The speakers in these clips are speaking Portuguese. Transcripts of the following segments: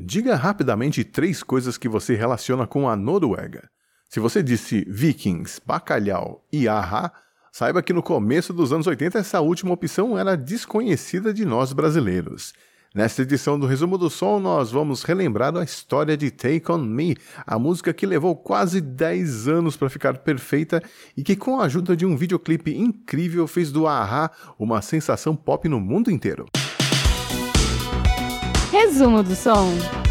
Diga rapidamente três coisas que você relaciona com a Noruega. Se você disse vikings, bacalhau e ahá, saiba que no começo dos anos 80 essa última opção era desconhecida de nós brasileiros. Nesta edição do Resumo do Som, nós vamos relembrar a história de Take On Me, a música que levou quase 10 anos para ficar perfeita e que, com a ajuda de um videoclipe incrível, fez do Ahá uma sensação pop no mundo inteiro. Resumo do Som.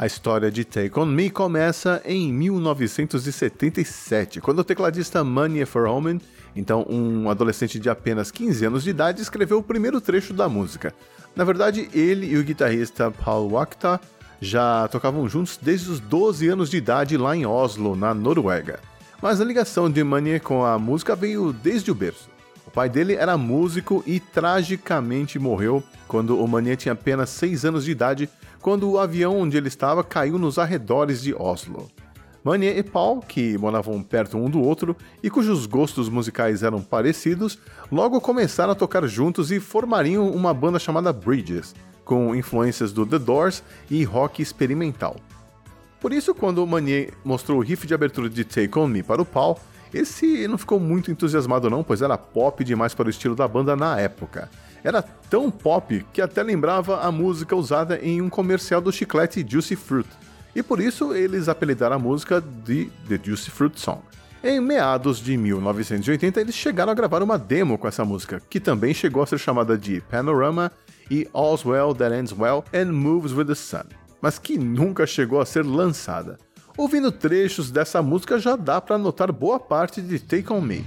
A história de Take On Me começa em 1977, quando o tecladista Money Homan, então um adolescente de apenas 15 anos de idade, escreveu o primeiro trecho da música. Na verdade, ele e o guitarrista Paul Wakta já tocavam juntos desde os 12 anos de idade lá em Oslo, na Noruega. Mas a ligação de Money com a música veio desde o berço. O pai dele era músico e tragicamente morreu quando o Mania tinha apenas 6 anos de idade quando o avião onde ele estava caiu nos arredores de Oslo. Mania e Paul, que moravam perto um do outro e cujos gostos musicais eram parecidos, logo começaram a tocar juntos e formariam uma banda chamada Bridges, com influências do The Doors e rock experimental. Por isso, quando Manier mostrou o riff de abertura de Take On Me para o Paul, esse não ficou muito entusiasmado não, pois era pop demais para o estilo da banda na época era tão pop que até lembrava a música usada em um comercial do chiclete Juicy Fruit, e por isso eles apelidaram a música de The Juicy Fruit Song. Em meados de 1980, eles chegaram a gravar uma demo com essa música, que também chegou a ser chamada de Panorama e All's Well That Ends Well and Moves with the Sun, mas que nunca chegou a ser lançada. Ouvindo trechos dessa música já dá para notar boa parte de Take On Me.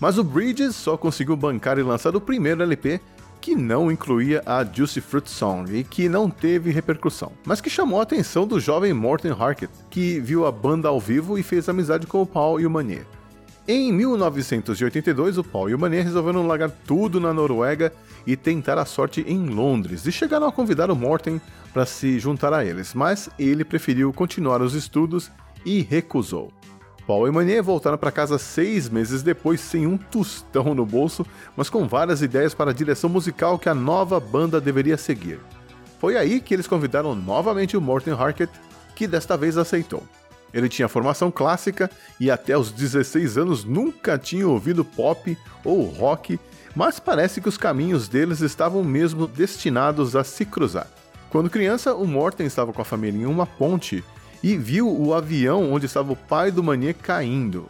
Mas o Bridges só conseguiu bancar e lançar o primeiro LP que não incluía a Juicy Fruit Song e que não teve repercussão, mas que chamou a atenção do jovem Morten Harket, que viu a banda ao vivo e fez amizade com o Paul e o Manier. Em 1982, o Paul e o Manier resolveram largar tudo na Noruega e tentar a sorte em Londres, e chegaram a convidar o Morten para se juntar a eles, mas ele preferiu continuar os estudos e recusou. Paul e Manier voltaram para casa seis meses depois sem um tostão no bolso, mas com várias ideias para a direção musical que a nova banda deveria seguir. Foi aí que eles convidaram novamente o Morten Harket, que desta vez aceitou. Ele tinha formação clássica e até os 16 anos nunca tinha ouvido pop ou rock, mas parece que os caminhos deles estavam mesmo destinados a se cruzar. Quando criança, o Morten estava com a família em uma ponte e viu o avião onde estava o pai do Manier caindo.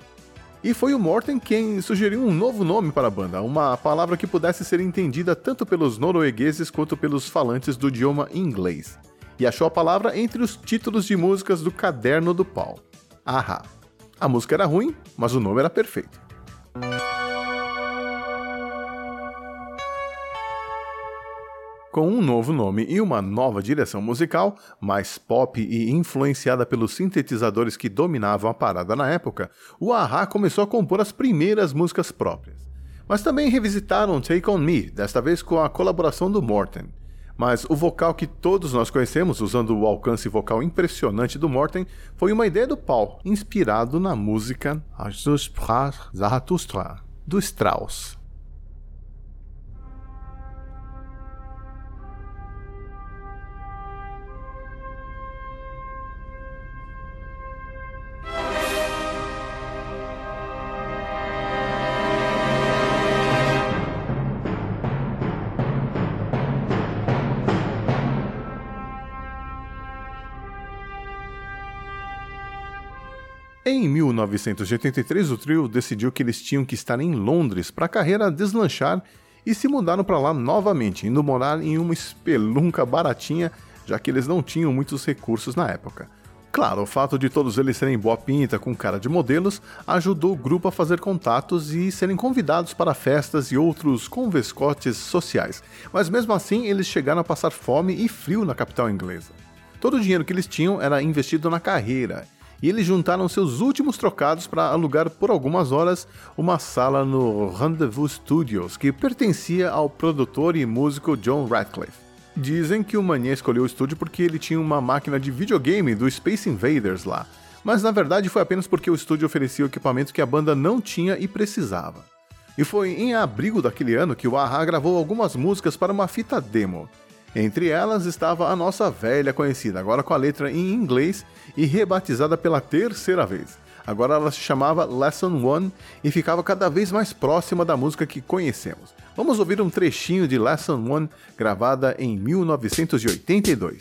E foi o Morten quem sugeriu um novo nome para a banda, uma palavra que pudesse ser entendida tanto pelos noruegueses quanto pelos falantes do idioma inglês. E achou a palavra entre os títulos de músicas do caderno do Paul. Ahá. A música era ruim, mas o nome era perfeito. Com um novo nome e uma nova direção musical, mais pop e influenciada pelos sintetizadores que dominavam a parada na época, o Ahá começou a compor as primeiras músicas próprias. Mas também revisitaram Take On Me, desta vez com a colaboração do Morten. Mas o vocal que todos nós conhecemos, usando o alcance vocal impressionante do Morten, foi uma ideia do Paul, inspirado na música Zarathustra, do Strauss. 1983, o trio decidiu que eles tinham que estar em Londres para a carreira deslanchar e se mudaram para lá novamente, indo morar em uma espelunca baratinha, já que eles não tinham muitos recursos na época. Claro, o fato de todos eles serem boa pinta com cara de modelos ajudou o grupo a fazer contatos e serem convidados para festas e outros convescotes sociais, mas mesmo assim eles chegaram a passar fome e frio na capital inglesa. Todo o dinheiro que eles tinham era investido na carreira, e eles juntaram seus últimos trocados para alugar por algumas horas uma sala no Rendezvous Studios, que pertencia ao produtor e músico John Radcliffe. Dizem que o Mania escolheu o estúdio porque ele tinha uma máquina de videogame do Space Invaders lá, mas na verdade foi apenas porque o estúdio oferecia o equipamento que a banda não tinha e precisava. E foi em abril daquele ano que o Aha gravou algumas músicas para uma fita demo. Entre elas estava a nossa velha conhecida, agora com a letra em inglês e rebatizada pela terceira vez. Agora ela se chamava Lesson One e ficava cada vez mais próxima da música que conhecemos. Vamos ouvir um trechinho de Lesson One gravada em 1982.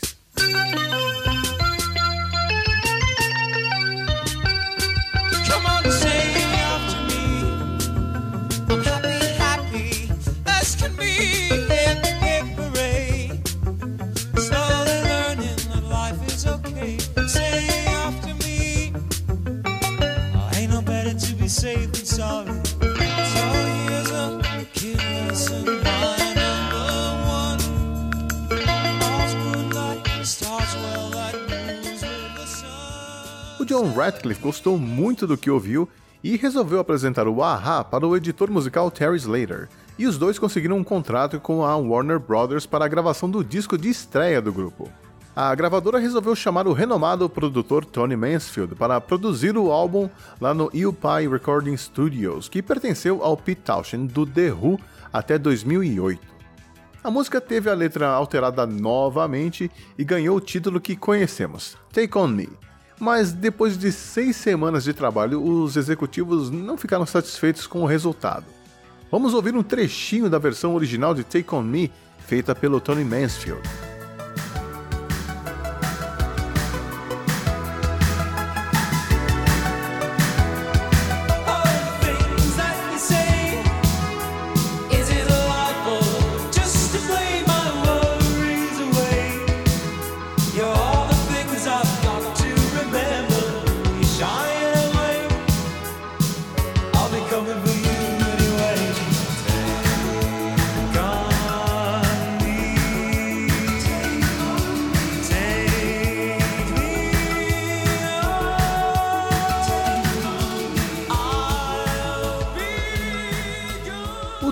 John Radcliffe gostou muito do que ouviu e resolveu apresentar o Aha para o editor musical Terry Slater, e os dois conseguiram um contrato com a Warner Brothers para a gravação do disco de estreia do grupo. A gravadora resolveu chamar o renomado produtor Tony Mansfield para produzir o álbum lá no UPI Recording Studios, que pertenceu ao Pete Townshend do The Who até 2008. A música teve a letra alterada novamente e ganhou o título que conhecemos, Take On Me, mas depois de seis semanas de trabalho, os executivos não ficaram satisfeitos com o resultado. Vamos ouvir um trechinho da versão original de Take On Me, feita pelo Tony Mansfield.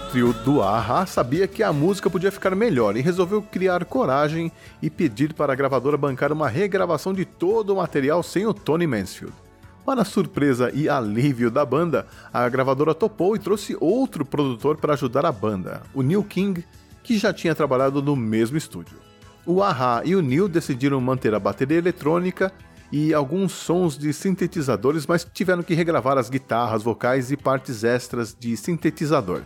Trio do Aha sabia que a música podia ficar melhor e resolveu criar coragem e pedir para a gravadora bancar uma regravação de todo o material sem o Tony Mansfield. Para surpresa e alívio da banda, a gravadora topou e trouxe outro produtor para ajudar a banda, o Neil King, que já tinha trabalhado no mesmo estúdio. O Aha e o Neil decidiram manter a bateria eletrônica e alguns sons de sintetizadores, mas tiveram que regravar as guitarras, vocais e partes extras de sintetizador.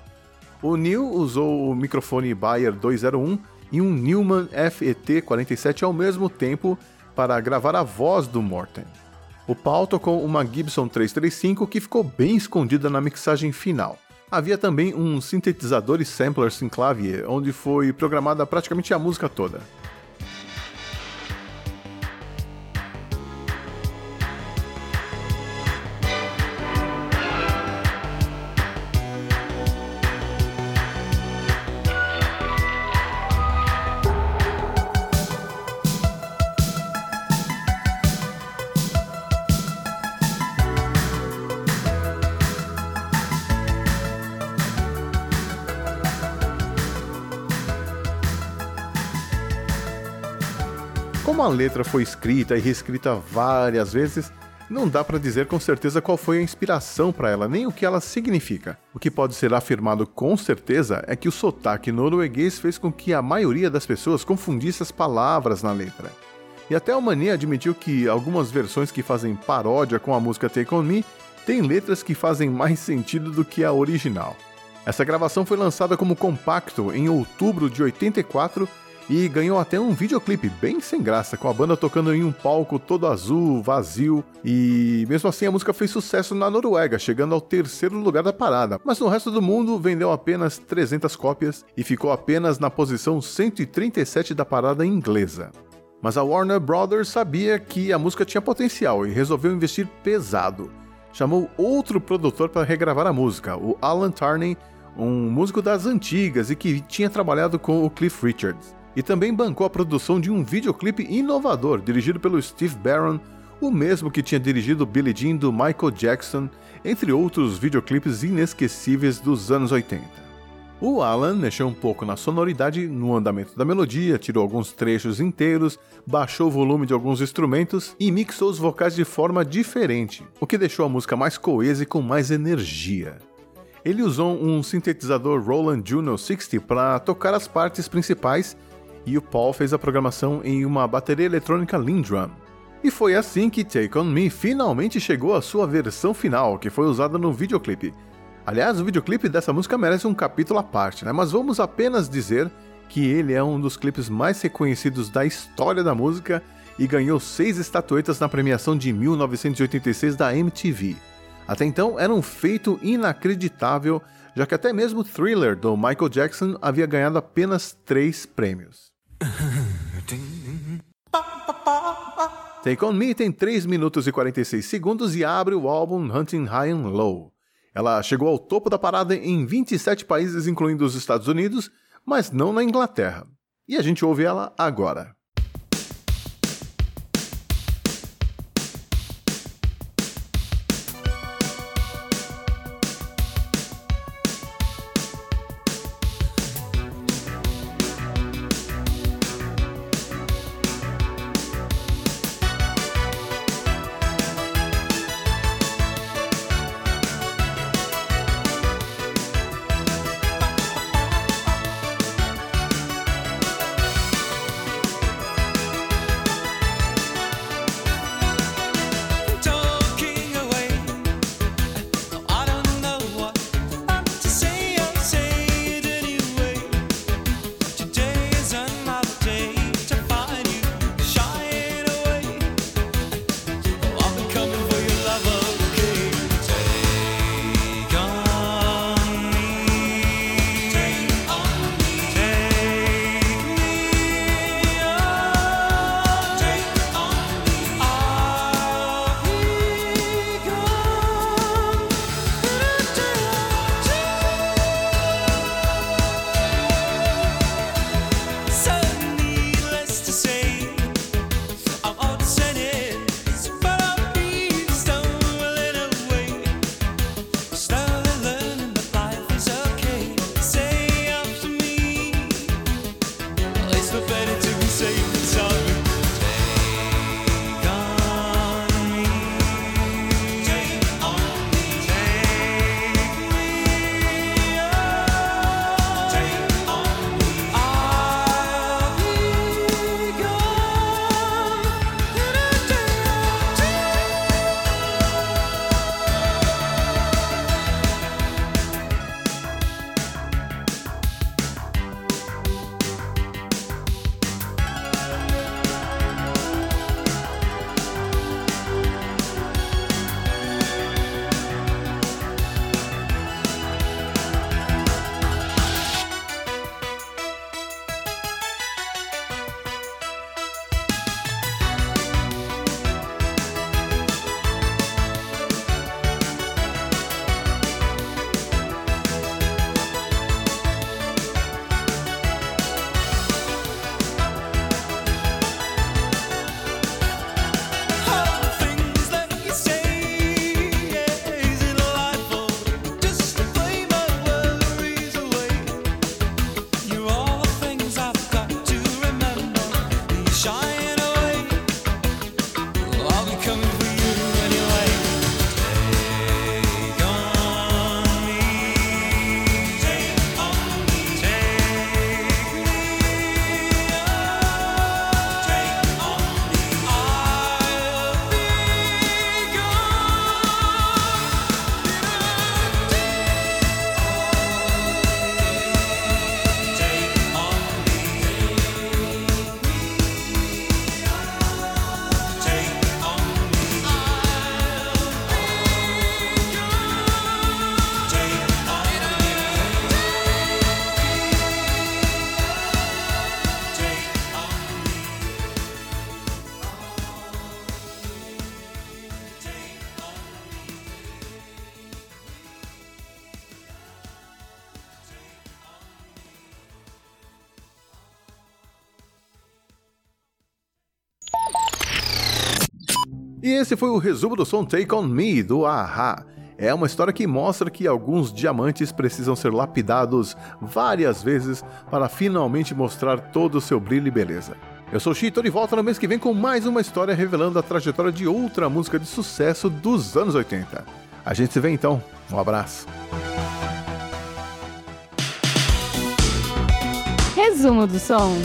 O Neil usou o microfone Bayer 201 e um Neumann FET47 ao mesmo tempo para gravar a voz do Morten. O Paul tocou uma Gibson 335 que ficou bem escondida na mixagem final. Havia também um sintetizador e sampler Synclavier, onde foi programada praticamente a música toda. Como a letra foi escrita e reescrita várias vezes, não dá para dizer com certeza qual foi a inspiração para ela, nem o que ela significa. O que pode ser afirmado com certeza é que o sotaque norueguês fez com que a maioria das pessoas confundisse as palavras na letra. E até o Mania admitiu que algumas versões que fazem paródia com a música Take On Me têm letras que fazem mais sentido do que a original. Essa gravação foi lançada como compacto em outubro de 84 e ganhou até um videoclipe bem sem graça, com a banda tocando em um palco todo azul, vazio, e mesmo assim a música fez sucesso na Noruega, chegando ao terceiro lugar da parada, mas no resto do mundo vendeu apenas 300 cópias e ficou apenas na posição 137 da parada inglesa. Mas a Warner Brothers sabia que a música tinha potencial e resolveu investir pesado. Chamou outro produtor para regravar a música, o Alan Tarney, um músico das antigas e que tinha trabalhado com o Cliff Richards. E também bancou a produção de um videoclipe inovador dirigido pelo Steve Barron, o mesmo que tinha dirigido Billie Jean do Michael Jackson, entre outros videoclipes inesquecíveis dos anos 80. O Alan mexeu um pouco na sonoridade, no andamento da melodia, tirou alguns trechos inteiros, baixou o volume de alguns instrumentos e mixou os vocais de forma diferente, o que deixou a música mais coesa e com mais energia. Ele usou um sintetizador Roland Juno 60 para tocar as partes principais e o Paul fez a programação em uma bateria eletrônica Lindrum. E foi assim que Take On Me finalmente chegou à sua versão final, que foi usada no videoclipe, Aliás, o videoclipe dessa música merece um capítulo à parte, né? Mas vamos apenas dizer que ele é um dos clipes mais reconhecidos da história da música e ganhou seis estatuetas na premiação de 1986 da MTV. Até então era um feito inacreditável, já que até mesmo Thriller do Michael Jackson havia ganhado apenas três prêmios. Take On Me tem 3 minutos e 46 segundos e abre o álbum Hunting High and Low. Ela chegou ao topo da parada em 27 países, incluindo os Estados Unidos, mas não na Inglaterra. E a gente ouve ela agora. Esse foi o resumo do som Take On Me, do Aha. É uma história que mostra que alguns diamantes precisam ser lapidados várias vezes para finalmente mostrar todo o seu brilho e beleza. Eu sou o Chito e volta no mês que vem com mais uma história revelando a trajetória de outra música de sucesso dos anos 80. A gente se vê então. Um abraço. Resumo do som.